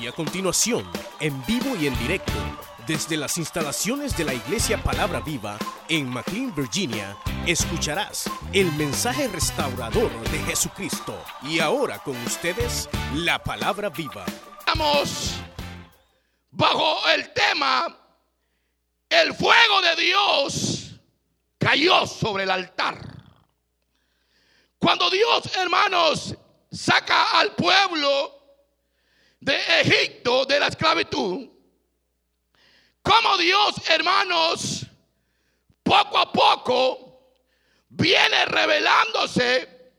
Y a continuación, en vivo y en directo, desde las instalaciones de la Iglesia Palabra Viva en McLean, Virginia, escucharás el mensaje restaurador de Jesucristo. Y ahora con ustedes, la Palabra Viva. Estamos bajo el tema, el fuego de Dios cayó sobre el altar. Cuando Dios, hermanos, saca al pueblo de Egipto de la esclavitud, como Dios, hermanos, poco a poco viene revelándose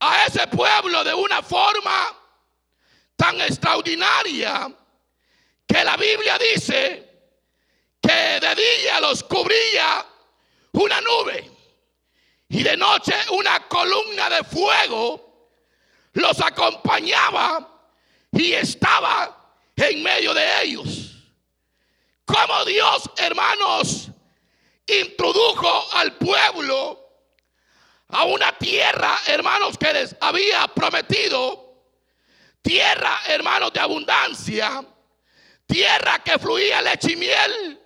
a ese pueblo de una forma tan extraordinaria que la Biblia dice que de día los cubría una nube y de noche una columna de fuego los acompañaba y estaba en medio de ellos. Como Dios, hermanos, introdujo al pueblo a una tierra, hermanos, que les había prometido, tierra, hermanos, de abundancia, tierra que fluía leche y miel.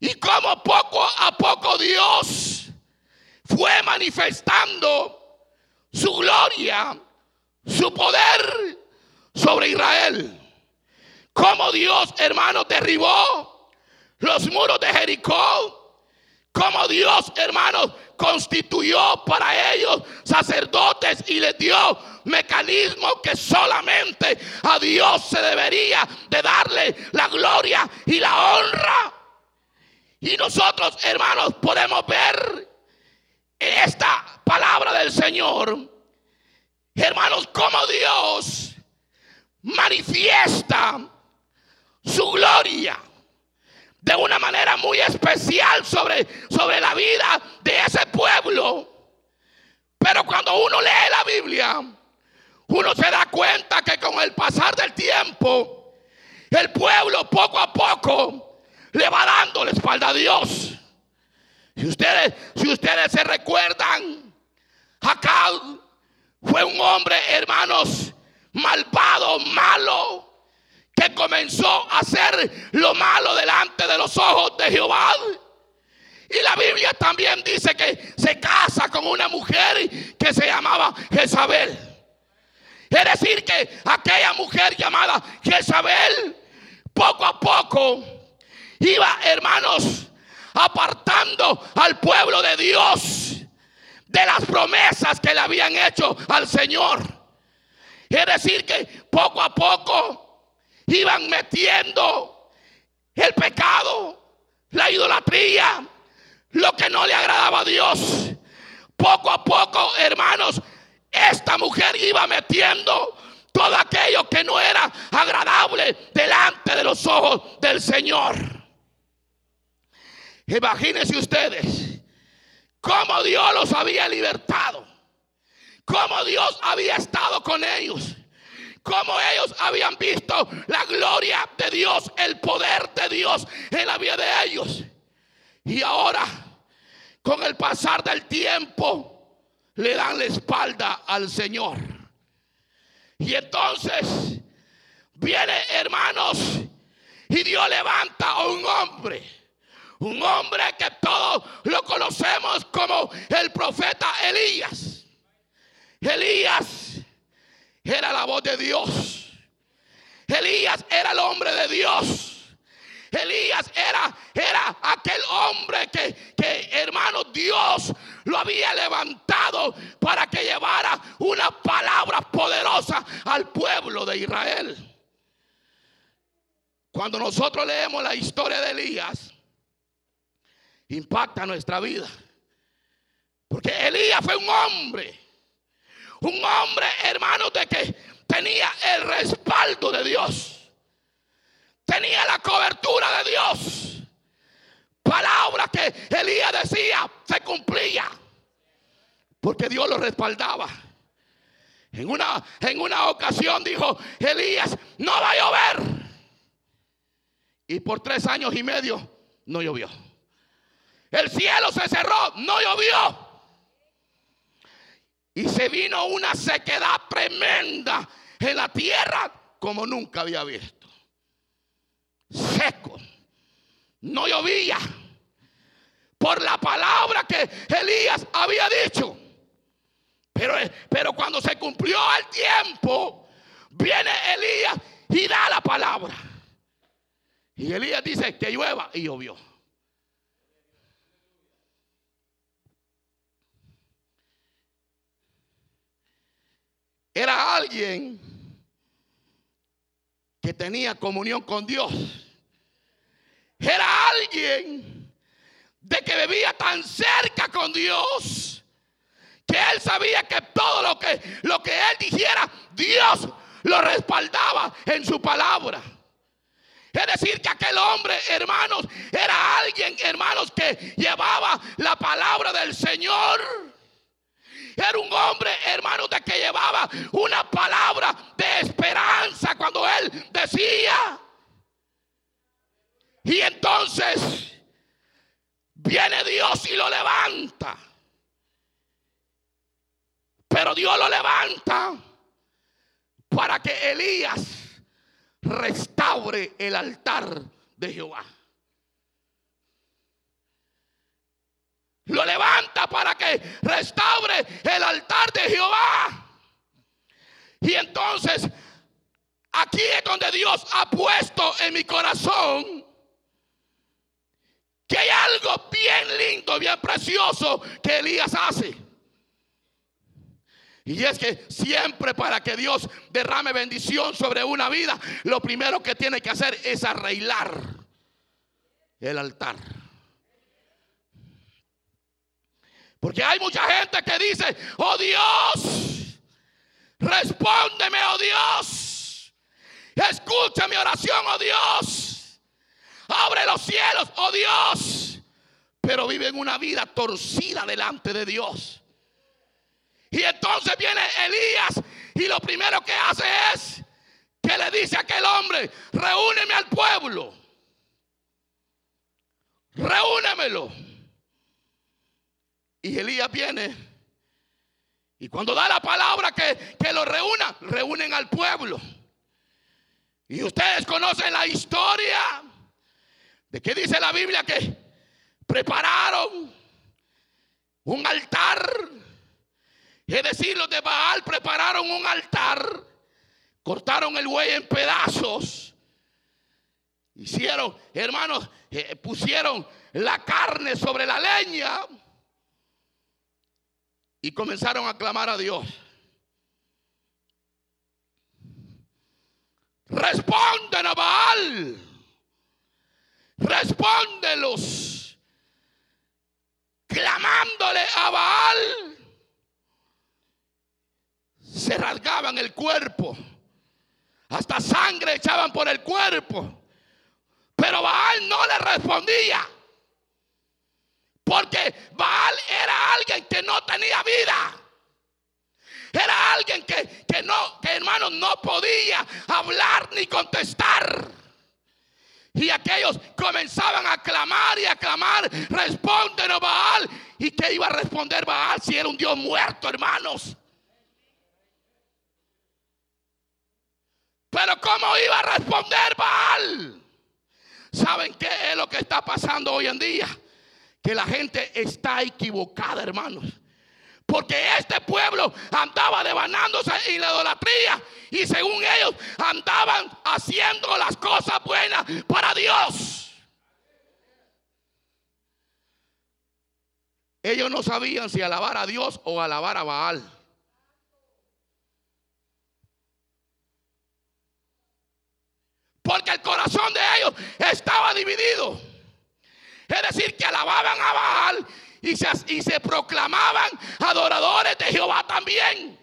Y como poco a poco Dios fue manifestando su gloria, su poder sobre Israel. Como Dios, hermano, derribó los muros de Jericó. Como Dios, hermanos, constituyó para ellos sacerdotes y les dio mecanismos que solamente a Dios se debería de darle la gloria y la honra. Y nosotros, hermanos, podemos ver esta palabra del Señor, hermanos, como Dios manifiesta su gloria de una manera muy especial sobre, sobre la vida de ese pueblo. Pero cuando uno lee la Biblia, uno se da cuenta que con el pasar del tiempo, el pueblo poco a poco le va dando la espalda a Dios. Si ustedes, si ustedes se recuerdan, acá fue un hombre, hermanos, malvado, malo, que comenzó a hacer lo malo delante de los ojos de Jehová. Y la Biblia también dice que se casa con una mujer que se llamaba Jezabel. Es decir, que aquella mujer llamada Jezabel, poco a poco, iba, hermanos, apartando al pueblo de Dios de las promesas que le habían hecho al Señor. Es decir, que poco a poco iban metiendo el pecado, la idolatría, lo que no le agradaba a Dios. Poco a poco, hermanos, esta mujer iba metiendo todo aquello que no era agradable delante de los ojos del Señor. Imagínense ustedes cómo Dios los había libertado, cómo Dios había estado con ellos, cómo ellos habían visto la gloria de Dios, el poder de Dios en la vida de ellos. Y ahora, con el pasar del tiempo, le dan la espalda al Señor. Y entonces viene, hermanos, y Dios levanta a un hombre. Un hombre que todos lo conocemos como el profeta Elías. Elías era la voz de Dios. Elías era el hombre de Dios. Elías era, era aquel hombre que, que, hermano, Dios lo había levantado para que llevara una palabra poderosa al pueblo de Israel. Cuando nosotros leemos la historia de Elías, impacta nuestra vida. Porque Elías fue un hombre, un hombre, hermano, de que tenía el respaldo de Dios. Tenía la cobertura de Dios. Palabra que Elías decía se cumplía. Porque Dios lo respaldaba. En una, en una ocasión dijo Elías, no va a llover. Y por tres años y medio no llovió. El cielo se cerró, no llovió. Y se vino una sequedad tremenda en la tierra como nunca había visto. Seco. No llovía por la palabra que Elías había dicho. Pero, pero cuando se cumplió el tiempo, viene Elías y da la palabra. Y Elías dice que llueva y llovió. Era alguien que tenía comunión con Dios. Era alguien de que vivía tan cerca con Dios que él sabía que todo lo que, lo que él dijera, Dios lo respaldaba en su palabra. Es decir, que aquel hombre, hermanos, era alguien, hermanos, que llevaba la palabra del Señor. Era un hombre, hermanos, de que llevaba una palabra de esperanza cuando él decía. Y entonces viene Dios y lo levanta. Pero Dios lo levanta para que Elías restaure el altar de Jehová. Lo levanta para que restaure el altar de Jehová. Y entonces, aquí es donde Dios ha puesto en mi corazón que hay algo bien lindo, bien precioso que Elías hace. Y es que siempre para que Dios derrame bendición sobre una vida, lo primero que tiene que hacer es arreglar el altar. Porque hay mucha gente que dice, oh Dios, respóndeme, oh Dios. Escucha mi oración, oh Dios. Abre los cielos, oh Dios. Pero viven una vida torcida delante de Dios. Y entonces viene Elías y lo primero que hace es que le dice a aquel hombre, reúneme al pueblo. Reúnemelo. Y Elías viene. Y cuando da la palabra que, que lo reúna, reúnen al pueblo. Y ustedes conocen la historia de que dice la Biblia que prepararon un altar es decir, los de Baal prepararon un altar, cortaron el buey en pedazos, hicieron, hermanos, eh, pusieron la carne sobre la leña y comenzaron a clamar a Dios. Responden a Baal. Respóndelos. Clamándole a Baal se rasgaban el cuerpo. Hasta sangre echaban por el cuerpo. Pero Baal no le respondía. Porque Baal era alguien que no tenía vida. Era alguien que, que no, que no podía hablar ni contestar. Y aquellos comenzaban a clamar y a clamar, respóndenos Baal. ¿Y qué iba a responder Baal si era un Dios muerto, hermanos? Pero ¿cómo iba a responder Baal? ¿Saben qué es lo que está pasando hoy en día? Que la gente está equivocada, hermanos. Porque este pueblo andaba devanándose en la idolatría. Y según ellos andaban haciendo las cosas buenas para Dios. Ellos no sabían si alabar a Dios o alabar a Baal. Porque el corazón de ellos estaba dividido. Es decir, que alababan a Baal y se, y se proclamaban adoradores de Jehová también.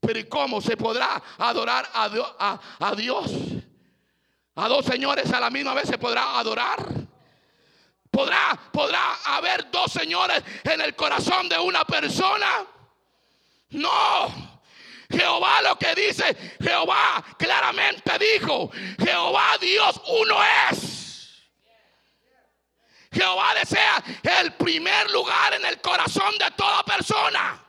Pero ¿y cómo se podrá adorar a, a Dios? A dos señores a la misma vez se podrá adorar. ¿Podrá, ¿Podrá haber dos señores en el corazón de una persona? No. Jehová lo que dice, Jehová claramente dijo, Jehová Dios uno es. Jehová desea el primer lugar en el corazón de toda persona.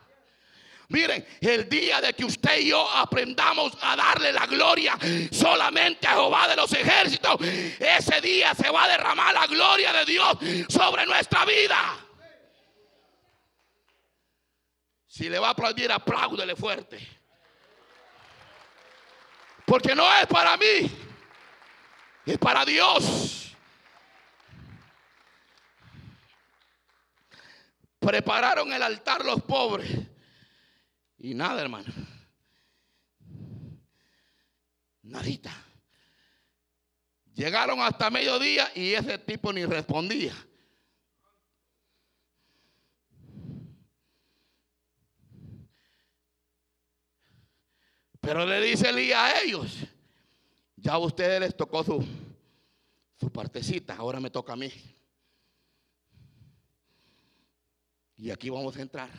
Miren, el día de que usted y yo aprendamos a darle la gloria solamente a Jehová de los ejércitos, ese día se va a derramar la gloria de Dios sobre nuestra vida. Si le va a aplaudir, apláudele fuerte. Porque no es para mí, es para Dios. Prepararon el altar los pobres. Y nada, hermano. Nadita. Llegaron hasta mediodía y ese tipo ni respondía. Pero le dice Elías a ellos, ya a ustedes les tocó su, su partecita, ahora me toca a mí. Y aquí vamos a entrar.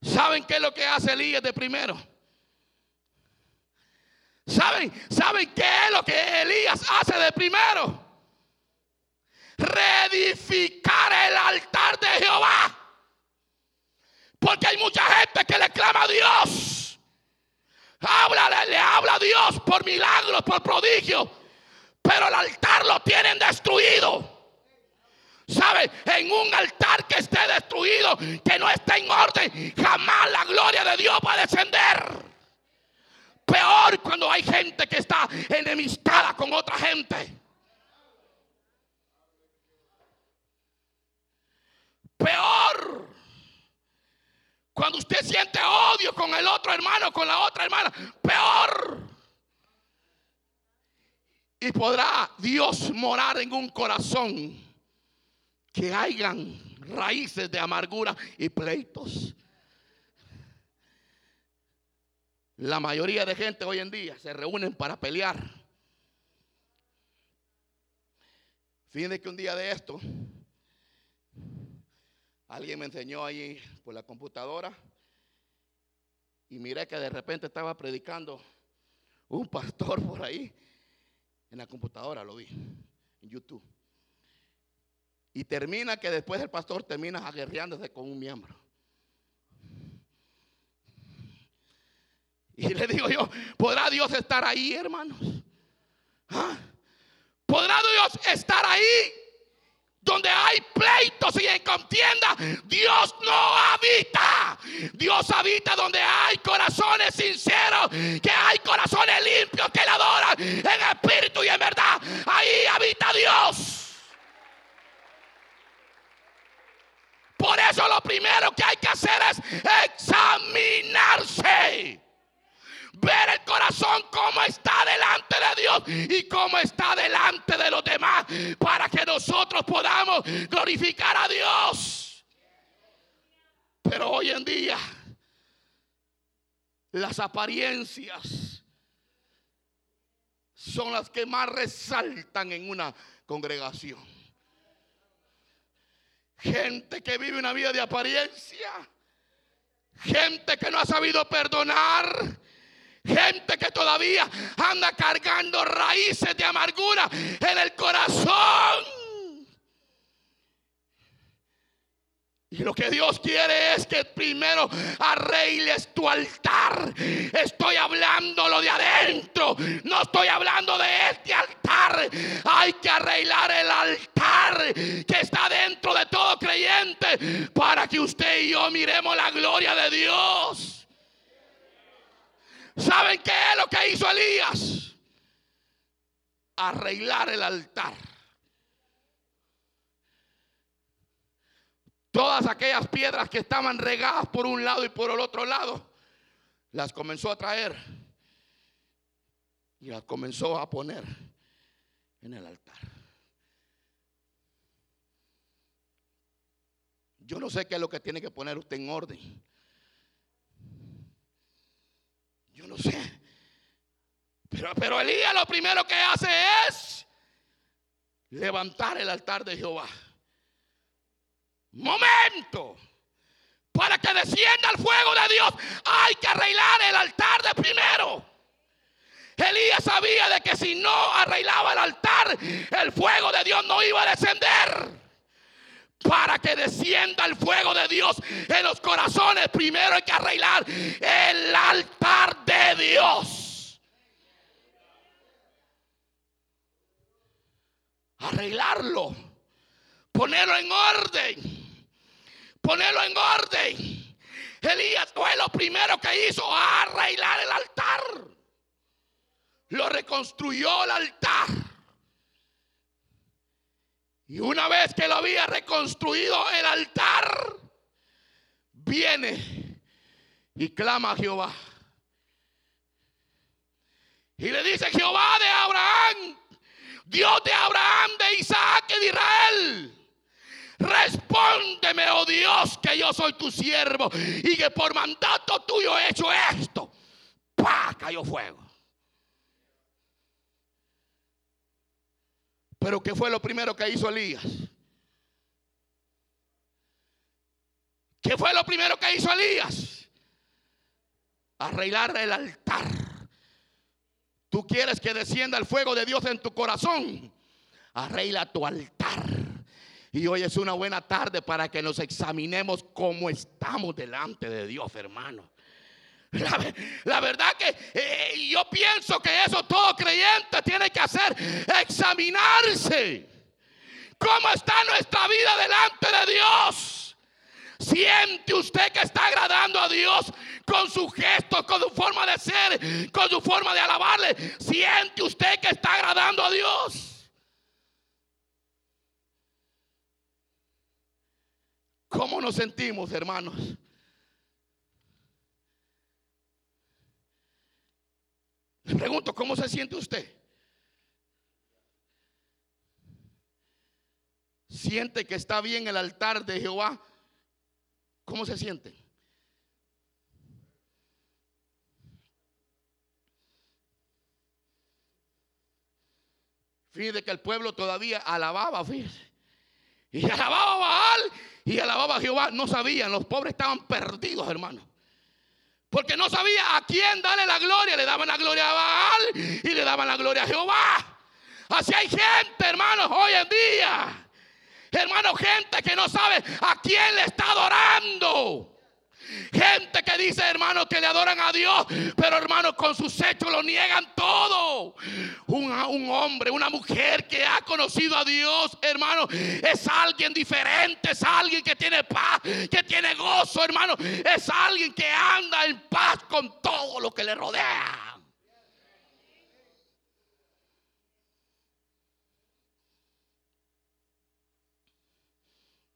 ¿Saben qué es lo que hace Elías de primero? ¿Saben? ¿Saben qué es lo que Elías hace de primero? Reedificar el altar de Jehová. Porque hay mucha gente que le clama a Dios. Habla, le habla a Dios por milagros, por prodigios. Pero el altar lo tienen destruido. ¿Sabe? En un altar que esté destruido, que no esté en orden, jamás la gloria de Dios va a descender. Peor cuando hay gente que está enemistada con otra gente. Peor cuando usted siente odio con el otro hermano, con la otra hermana. Peor. Y podrá Dios morar en un corazón que hayan raíces de amargura y pleitos. La mayoría de gente hoy en día se reúnen para pelear. Fíjense que un día de esto, alguien me enseñó ahí por la computadora y miré que de repente estaba predicando un pastor por ahí en la computadora, lo vi en YouTube. Y termina que después el pastor termina aguerreándose con un miembro. Y le digo yo, ¿podrá Dios estar ahí, hermanos? ¿Ah? ¿Podrá Dios estar ahí? Donde hay pleitos y en contienda, Dios no habita. Dios habita donde hay corazones sinceros, que hay corazones limpios que le adoran en espíritu y en verdad. Ahí habita Dios. Por eso lo primero que hay que hacer es examinarse. Ver el corazón como está delante de Dios y cómo está delante de los demás para que nosotros podamos glorificar a Dios. Pero hoy en día las apariencias son las que más resaltan en una congregación. Gente que vive una vida de apariencia. Gente que no ha sabido perdonar. Gente que todavía anda cargando raíces de amargura en el corazón. Y lo que Dios quiere es que primero arregles tu altar. Estoy hablando lo de adentro. No estoy hablando de este altar. Hay que arreglar el altar que está dentro de todo creyente para que usted y yo miremos la gloria de Dios. ¿Saben qué es lo que hizo Elías? Arreglar el altar. Todas aquellas piedras que estaban regadas por un lado y por el otro lado, las comenzó a traer y las comenzó a poner en el altar. Yo no sé qué es lo que tiene que poner usted en orden. Yo no sé. Pero, pero Elías lo primero que hace es levantar el altar de Jehová momento. Para que descienda el fuego de Dios hay que arreglar el altar de primero. Elías sabía de que si no arreglaba el altar, el fuego de Dios no iba a descender. para que descienda el fuego de Dios en los corazones, primero hay que arreglar el altar de Dios. Arreglarlo, ponerlo en orden, ponerlo en orden. Elías fue lo primero que hizo, arreglar el altar. Lo reconstruyó el altar. Y una vez que lo había reconstruido el altar, viene y clama a Jehová. Y le dice Jehová de Abraham, Dios de Abraham, de Isaac y de Israel. Respóndeme, oh Dios, que yo soy tu siervo y que por mandato tuyo he hecho esto. ¡Pah! Cayó fuego. Pero ¿qué fue lo primero que hizo Elías? ¿Qué fue lo primero que hizo Elías? Arreglar el altar. Tú quieres que descienda el fuego de Dios en tu corazón. Arregla tu altar. Y hoy es una buena tarde para que nos examinemos cómo estamos delante de Dios, hermano. La, verdad que eh, yo pienso que eso todo creyente tiene que hacer, examinarse. ¿Cómo está nuestra vida delante de Dios? Siente usted que está agradando a Dios con su gesto, con su forma de ser, con su forma de alabarle. Siente usted que está agradando a Dios. ¿Cómo nos sentimos, hermanos? Le pregunto, ¿cómo se siente usted? ¿Siente que está bien el altar de Jehová? ¿Cómo se siente? Fíjate que el pueblo todavía alababa, fíjese. Y alababa a Baal y alababa a Jehová. No sabían, los pobres estaban perdidos, hermano. Porque no sabía a quién darle la gloria. Le daban la gloria a Baal y le daban la gloria a Jehová. Así hay gente, hermanos, hoy en día. Hermano, gente que no sabe a quién le está adorando. Gente que dice, hermano, que le adoran a Dios, pero hermano, con sus hechos lo niegan todo. Un, un, hombre, una mujer que ha conocido a Dios, hermano, es alguien diferente, es alguien que tiene paz, que tiene gozo, hermano. Es alguien que anda en paz con todo lo que le rodea.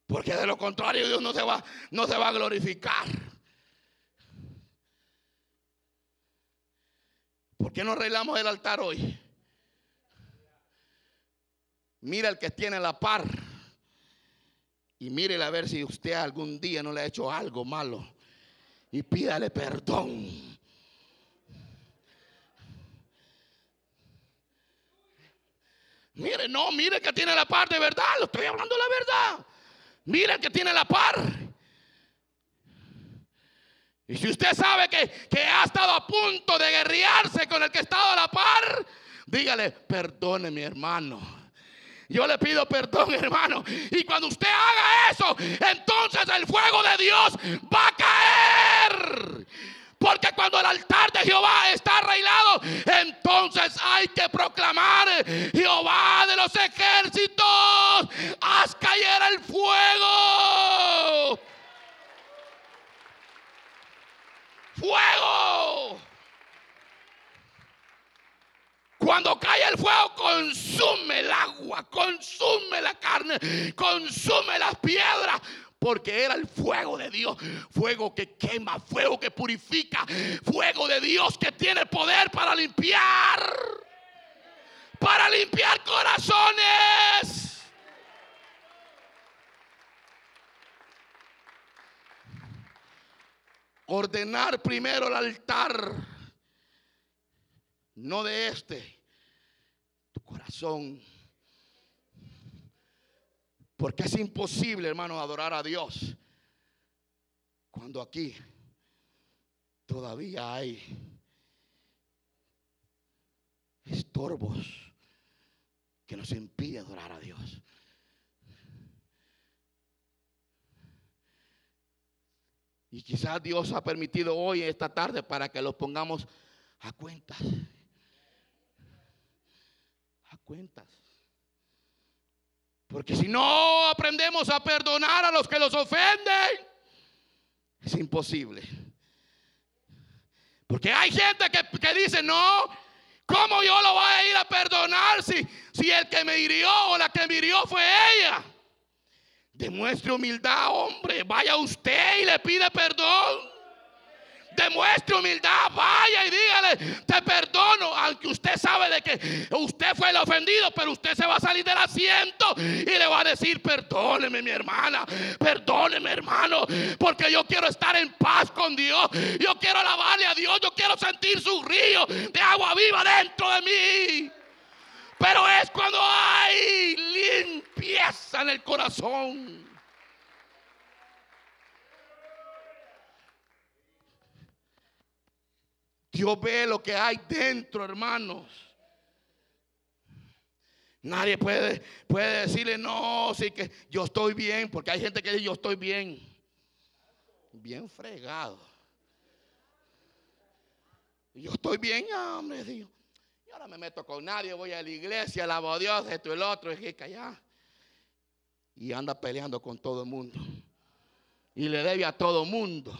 Porque de lo contrario Dios no se va, no se va a glorificar. ¿Por qué no arreglamos el altar hoy? Mira el que tiene la par. Y mírele a ver si usted algún día no le ha hecho algo malo. Y pídale perdón. Mire, no, mire que tiene la par de verdad. Lo estoy hablando la verdad. Mire el que tiene la par. Y si usted sabe que, que ha estado a punto de guerrearse con el que ha estado a la par, dígale, perdone mi hermano. Yo le pido perdón, hermano. Y cuando usted haga eso, entonces el fuego de Dios va a caer. Porque cuando el altar de Jehová está arreglado, entonces hay que proclamar, Jehová de los ejércitos, haz caer el fuego. fuego. Cuando cae el fuego, consume el agua, consume la carne, consume las piedras. Porque era el fuego de Dios, fuego que quema, fuego que purifica, fuego de Dios que tiene poder para limpiar, para limpiar corazones. ordenar primero el altar, no de este, corazón. Porque es imposible, hermano, adorar a Dios cuando aquí todavía hay estorbos que nos impiden adorar a Dios. Y quizás Dios ha permitido hoy, esta tarde, para que los pongamos a cuentas. Cuentas. Porque si no aprendemos a perdonar a los que los ofenden, es imposible. Porque hay gente que, dice, no, ¿cómo yo lo voy a ir a perdonar si, si el que me hirió o la que me hirió fue ella? Demuestre humildad, hombre. Vaya usted y le pide perdón. Demuestre humildad, vaya y dígale, te perdono, aunque usted sabe de que usted fue el ofendido, pero usted se va a salir del asiento y le va a decir, perdóneme mi hermana, perdóneme hermano, porque yo quiero estar en paz con Dios, yo quiero alabarle a Dios, yo quiero sentir su río de agua viva dentro de mí. Pero es cuando hay limpieza en el corazón. Dios ve lo que hay dentro, hermanos. Nadie puede, puede decirle, no, sí que yo estoy bien, porque hay gente que dice, yo estoy bien. Bien fregado. Yo estoy bien, hombre, Dios. Y ahora me meto con nadie, voy a la iglesia, alabo a Dios, esto y el otro, y que. Y anda peleando con todo el mundo. Y le debe a todo el mundo.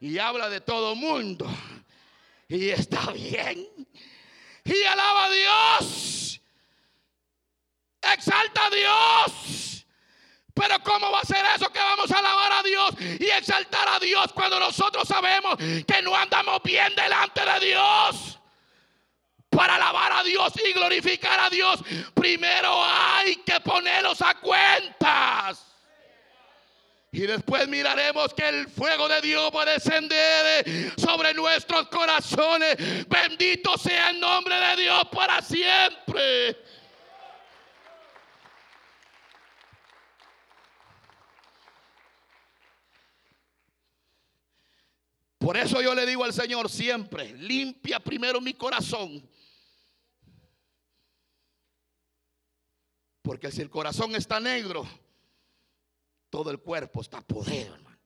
Y habla de todo el mundo y está bien. Y alaba a Dios. Exalta a Dios. Pero ¿cómo va a ser eso que vamos a alabar a Dios y exaltar a Dios cuando nosotros sabemos que no andamos bien delante de Dios? Para alabar a Dios y glorificar a Dios, primero hay que ponerlos a cuentas. Y después miraremos que el fuego de Dios va a descender sobre nuestros corazones. Bendito sea el nombre de Dios para siempre. Por eso yo le digo al Señor siempre, limpia primero mi corazón. Porque si el corazón está negro, todo el cuerpo está podrido, hermano.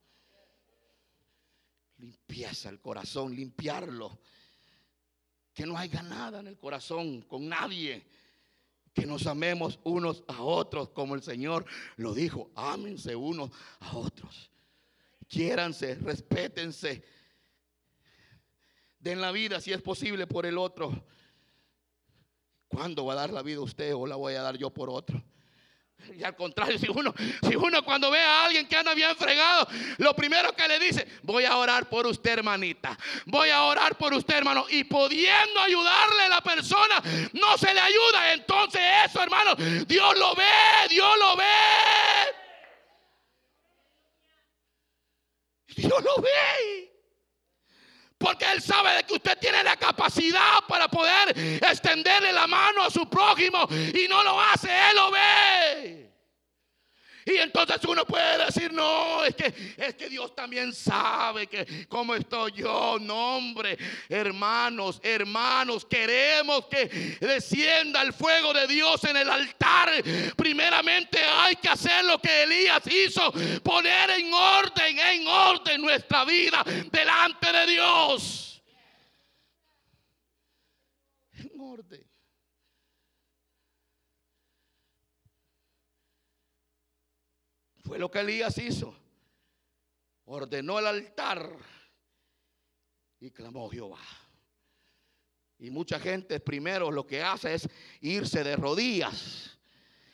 Limpieza el corazón, limpiarlo. Que no haya nada en el corazón con nadie. Que nos amemos unos a otros, como el Señor lo dijo. Ámense unos a otros. Quiéranse, respétense. Den la vida si es posible por el otro. ¿Cuándo va a dar la vida usted o la voy a dar yo por otro? Y al contrario, si uno, si uno cuando ve a alguien que anda bien fregado, lo primero que le dice, voy a orar por usted, hermanita. Voy a orar por usted, hermano. Y pudiendo ayudarle a la persona, no se le ayuda. Entonces eso, hermano, Dios lo ve, Dios lo ve. Dios lo ve. Porque Él sabe de que usted tiene la capacidad para poder extenderle la mano a su prójimo y no lo hace, Él lo ve. Y entonces uno puede decir, no, es que, es que Dios también sabe que cómo estoy yo. No, hombre, hermanos, hermanos, queremos que descienda el fuego de Dios en el altar. Primeramente hay que hacer lo que Elías hizo, poner en orden, en orden nuestra vida delante de Dios. En orden. Fue lo que Elías hizo. Ordenó el altar y clamó Jehová. Y mucha gente primero lo que hace es irse de rodillas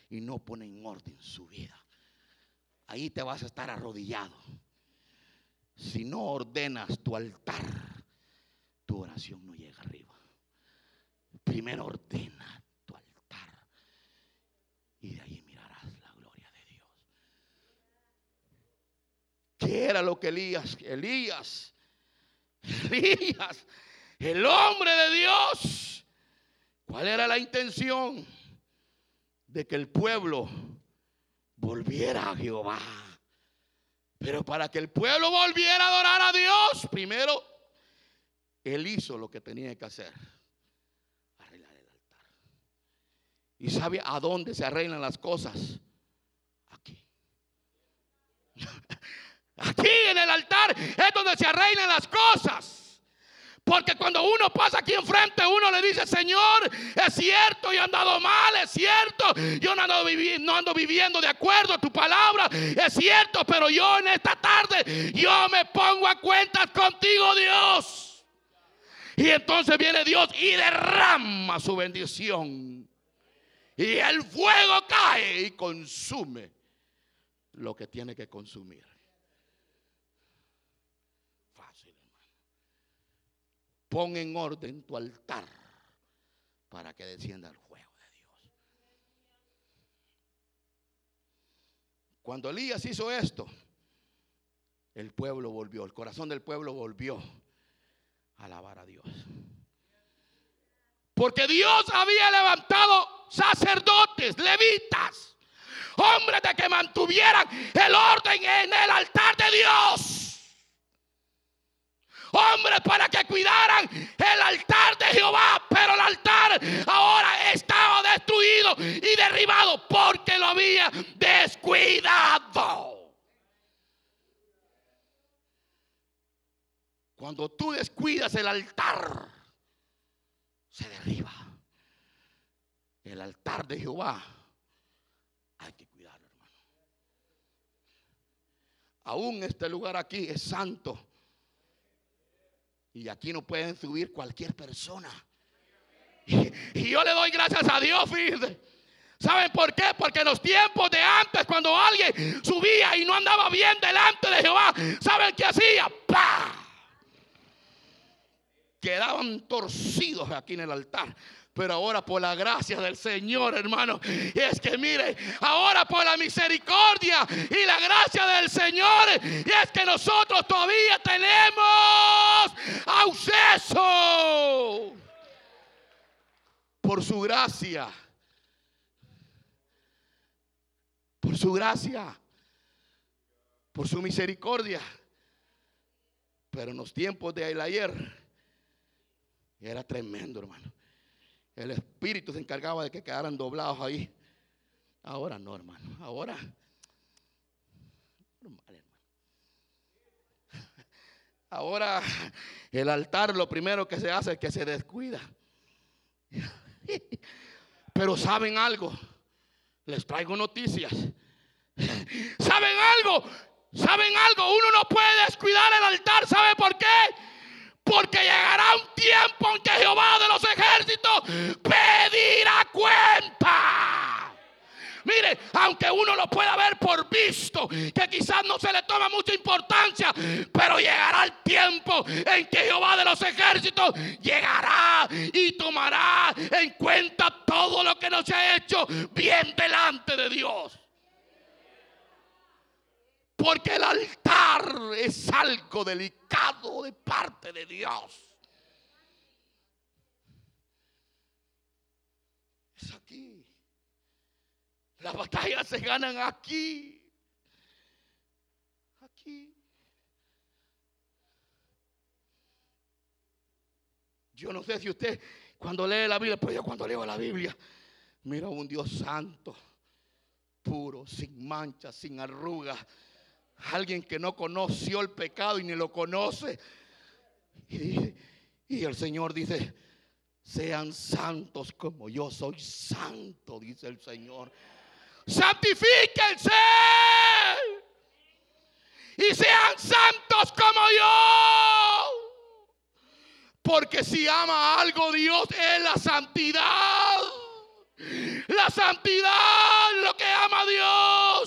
y no pone en orden su vida. Ahí te vas a estar arrodillado. Si no ordenas tu altar, tu oración no llega arriba. Primero ordena tu altar y de ahí ¿Qué era lo que Elías? Elías, Elías, el hombre de Dios. ¿Cuál era la intención? De que el pueblo volviera a Jehová. Pero para que el pueblo volviera a adorar a Dios, primero él hizo lo que tenía que hacer. Arreglar el altar. ¿Y sabe a dónde se arreglan las cosas? Aquí. Aquí en el altar es donde se arreglan las cosas. Porque cuando uno pasa aquí enfrente, uno le dice, Señor, es cierto, yo he andado mal, es cierto, yo no ando, no ando viviendo de acuerdo a tu palabra, es cierto, pero yo en esta tarde, yo me pongo a cuentas contigo, Dios. Y entonces viene Dios y derrama su bendición. Y el fuego cae y consume lo que tiene que consumir. Pon en orden tu altar para que descienda el fuego de Dios. Cuando Elías hizo esto, el pueblo volvió, el corazón del pueblo volvió a alabar a Dios. Porque Dios había levantado sacerdotes, levitas, hombres de que mantuvieran el orden en el altar de Dios hombres para que cuidaran el altar de Jehová, pero el altar ahora estaba destruido y derribado porque lo había descuidado. Cuando tú descuidas el altar, se derriba. El altar de Jehová hay que cuidarlo, hermano. Aún este lugar aquí es santo y aquí no pueden subir cualquier persona. Y, yo le doy gracias a Dios. ¿Saben por qué? Porque en los tiempos de antes, cuando alguien subía y no andaba bien delante de Jehová, ¿saben qué hacía? ¡Pah! Quedaban torcidos aquí en el altar. Pero ahora por la gracia del Señor, hermano, es que mire, ahora por la misericordia y la gracia del Señor, es que nosotros todavía tenemos acceso por su gracia. Por su gracia. Por su misericordia. Pero en los tiempos de ayer era tremendo, hermano. El Espíritu se encargaba de que quedaran doblados ahí. Ahora no, hermano. Ahora. Ahora el altar lo primero que se hace es que se descuida. Pero saben algo. Les traigo noticias. ¿Saben algo? ¿Saben algo? Uno no puede descuidar el altar. ¿Sabe por qué? Porque llegará un tiempo en que Jehová de los ejércitos pedirá cuenta. Mire, aunque uno lo pueda ver por visto, que quizás no se le toma mucha importancia, pero llegará el tiempo en que Jehová de los ejércitos llegará y tomará en cuenta todo lo que nos ha hecho bien delante de Dios. Porque el altar es algo delicado de parte de Dios. Es aquí. Las batallas se ganan aquí. Aquí. Yo no sé si usted cuando lee la Biblia, pero yo cuando leo la Biblia, miro a un Dios santo, puro, sin mancha, sin arrugas Alguien que no conoció el pecado y ni lo conoce. Y, el Señor dice, sean santos como yo soy santo, dice el Señor. Santifíquense y sean santos como yo. Porque si ama algo Dios es la santidad. La santidad lo que ama Dios.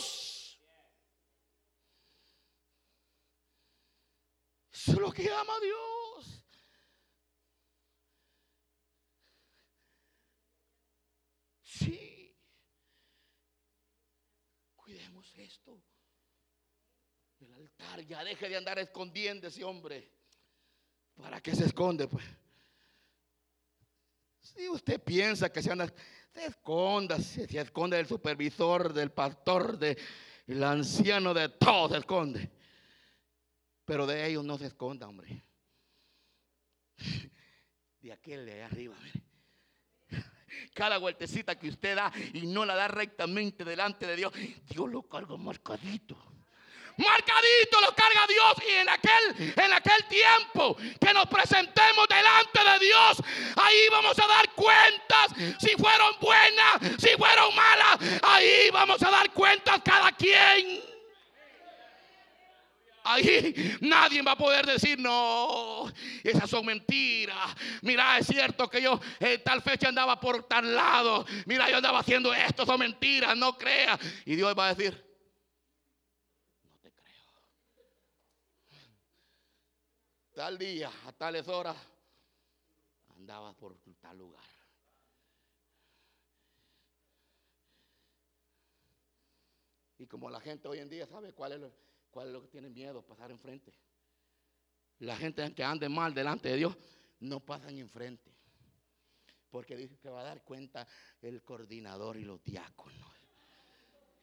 Eso es lo que ama a Dios. Sí. Cuidemos esto. El altar ya deje de andar escondiendo ese hombre. ¿Para qué se esconde? Pues. Si usted piensa que se anda, se esconda, se, se esconde del supervisor, del pastor, del anciano, de todo se esconde. Pero de ellos no se esconda, hombre. De aquel de allá arriba, Cada vueltecita que usted da y no la da rectamente delante de Dios, Dios lo carga marcadito. marcadito los carga Dios y en aquel, en aquel tiempo que nos presentemos delante de Dios, ahí vamos a dar cuentas si fueron buenas, si fueron malas, ahí vamos a dar cuentas cada quien. Ahí nadie va a poder decir, no, esas son mentiras. Mira, es cierto que yo en tal fecha andaba por tal lado. Mira, yo andaba haciendo esto, son mentiras, no creas. Y Dios va a decir, no te creo. Tal día, a tales horas, andaba por tal lugar. Y como la gente hoy en día sabe cuál es lo ¿Cuál es lo que tienen miedo? Pasar enfrente. La gente que ande mal delante de Dios no pasan enfrente. Porque dice que va a dar cuenta el coordinador y los diáconos.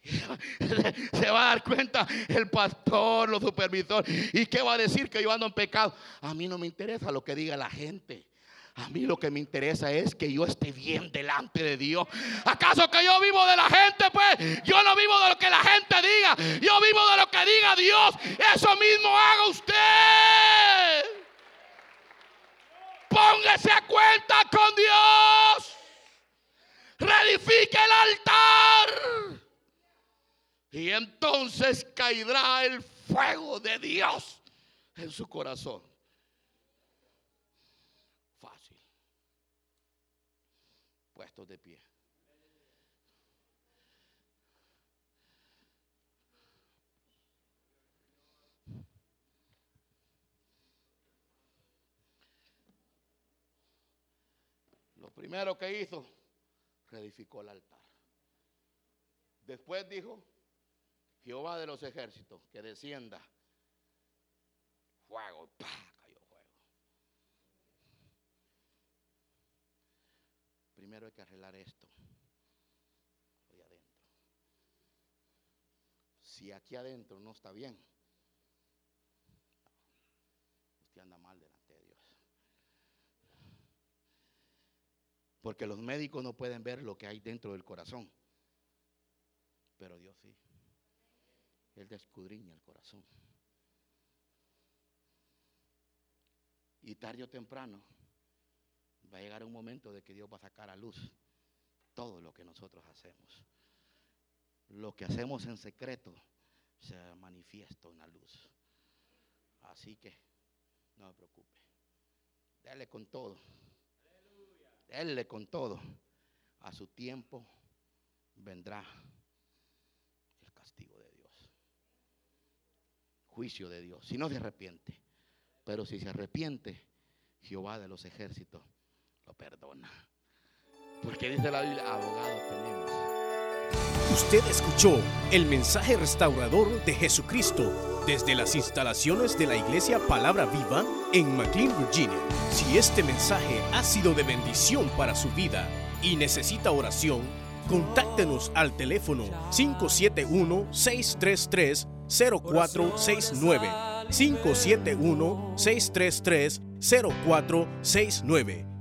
Se va a dar cuenta el pastor, los supervisores. ¿Y qué va a decir que yo ando en pecado? A mí no me interesa lo que diga la gente. A mí lo que me interesa es que yo esté bien delante de Dios. ¿Acaso que yo vivo de la gente? Pues yo no vivo de lo que la gente diga. Yo vivo de lo que diga Dios. Eso mismo haga usted. Póngase a cuenta con Dios. Reedifique el altar. Y entonces caerá el fuego de Dios en su corazón. Puestos de pie. Lo primero que hizo, reedificó el altar. Después dijo, Jehová de los ejércitos, que descienda fuego. Primero hay que arreglar esto. Ahí adentro. Si aquí adentro no está bien, usted anda mal delante de Dios. Porque los médicos no pueden ver lo que hay dentro del corazón. Pero Dios sí. Él descudriña el corazón. Y tarde o temprano va a llegar un momento de que Dios va a sacar a luz todo lo que nosotros hacemos. Lo que hacemos en secreto se manifiesta en la luz. Así que no me preocupe. Dele con todo. Dele con todo. A su tiempo vendrá el castigo de Dios. Juicio de Dios. Si no se arrepiente. Pero si se arrepiente, Jehová de los ejércitos perdona. Porque dice la Biblia, abogado tenemos. Usted escuchó el mensaje restaurador de Jesucristo desde las instalaciones de la iglesia Palabra Viva en McLean, Virginia. Si este mensaje ha sido de bendición para su vida y necesita oración, contáctenos al teléfono 571-633-0469. 571-633-0469.